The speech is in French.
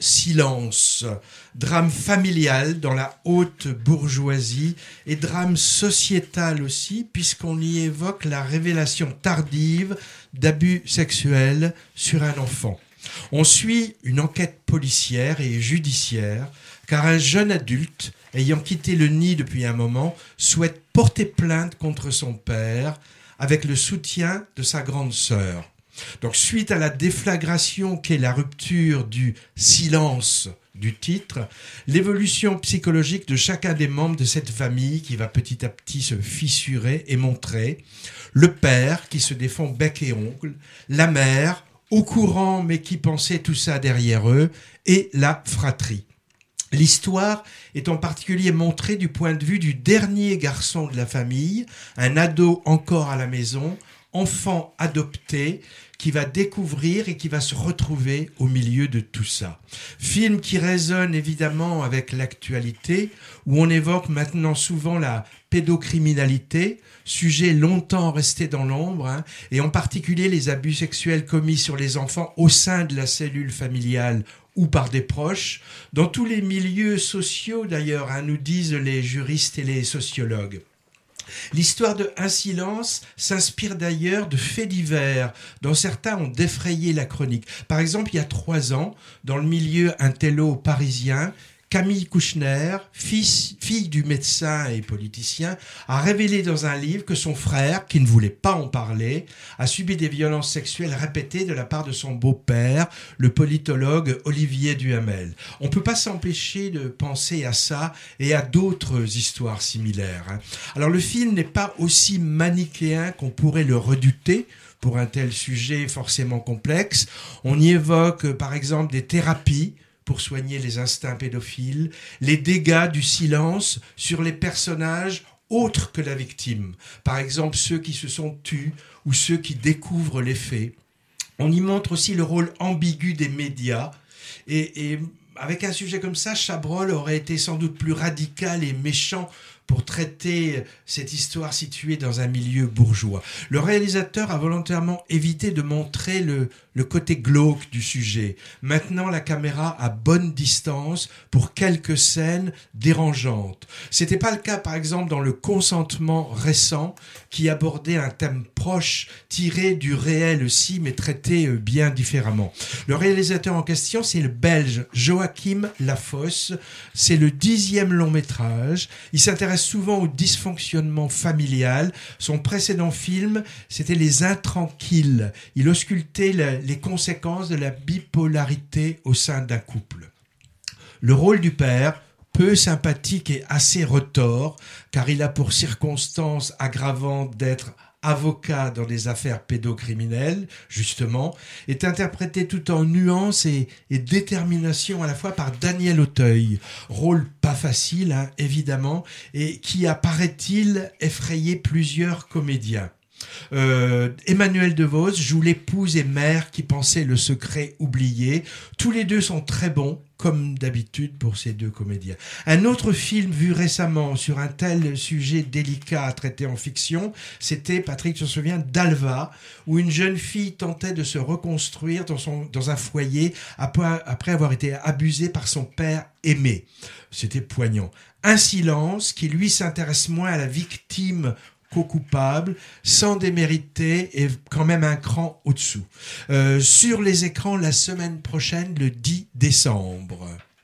Silence, drame familial dans la haute bourgeoisie et drame sociétal aussi, puisqu'on y évoque la révélation tardive d'abus sexuels sur un enfant. On suit une enquête policière et judiciaire, car un jeune adulte, ayant quitté le nid depuis un moment, souhaite porter plainte contre son père avec le soutien de sa grande sœur. Donc suite à la déflagration qu'est la rupture du silence du titre, l'évolution psychologique de chacun des membres de cette famille qui va petit à petit se fissurer et montrer, le père qui se défend bec et ongle, la mère au courant mais qui pensait tout ça derrière eux, et la fratrie. L'histoire est en particulier montrée du point de vue du dernier garçon de la famille, un ado encore à la maison, enfant adopté, qui va découvrir et qui va se retrouver au milieu de tout ça. Film qui résonne évidemment avec l'actualité, où on évoque maintenant souvent la pédocriminalité, sujet longtemps resté dans l'ombre, hein, et en particulier les abus sexuels commis sur les enfants au sein de la cellule familiale ou par des proches, dans tous les milieux sociaux d'ailleurs, hein, nous disent les juristes et les sociologues. L'histoire de Un silence s'inspire d'ailleurs de faits divers, dont certains ont défrayé la chronique. Par exemple, il y a trois ans, dans le milieu intello parisien, Camille Kouchner, fille, du médecin et politicien, a révélé dans un livre que son frère, qui ne voulait pas en parler, a subi des violences sexuelles répétées de la part de son beau-père, le politologue Olivier Duhamel. On ne peut pas s'empêcher de penser à ça et à d'autres histoires similaires. Hein. Alors le film n'est pas aussi manichéen qu'on pourrait le redouter pour un tel sujet forcément complexe. On y évoque par exemple des thérapies pour soigner les instincts pédophiles, les dégâts du silence sur les personnages autres que la victime, par exemple ceux qui se sont tus ou ceux qui découvrent les faits. On y montre aussi le rôle ambigu des médias et, avec un sujet comme ça, Chabrol aurait été sans doute plus radical et méchant pour traiter cette histoire située dans un milieu bourgeois. Le réalisateur a volontairement évité de montrer le, le côté glauque du sujet. Maintenant, la caméra à bonne distance pour quelques scènes dérangeantes. C'était pas le cas, par exemple, dans le consentement récent, qui abordait un thème proche, tiré du réel aussi, mais traité euh, bien différemment. Le réalisateur en question, c'est le Belge Joachim Lafosse. C'est le dixième long métrage. Il s'intéresse souvent au dysfonctionnement familial. Son précédent film, c'était Les Intranquilles. Il auscultait les conséquences de la bipolarité au sein d'un couple. Le rôle du père, peu sympathique et assez retors, car il a pour circonstance aggravante d'être avocat dans des affaires pédocriminelles, justement, est interprété tout en nuance et, détermination à la fois par Daniel Auteuil. Rôle pas facile, hein, évidemment, et qui apparaît-il effrayé plusieurs comédiens. Euh, Emmanuel DeVos joue l'épouse et mère qui pensait le secret oublié. Tous les deux sont très bons, comme d'habitude pour ces deux comédiens. Un autre film vu récemment sur un tel sujet délicat à traiter en fiction, c'était, Patrick se souvient, d'Alva, où une jeune fille tentait de se reconstruire dans, son, dans un foyer après, après avoir été abusée par son père aimé. C'était poignant. Un silence qui, lui, s'intéresse moins à la victime co-coupable, sans démériter et quand même un cran au-dessous. Euh, sur les écrans la semaine prochaine, le 10 décembre.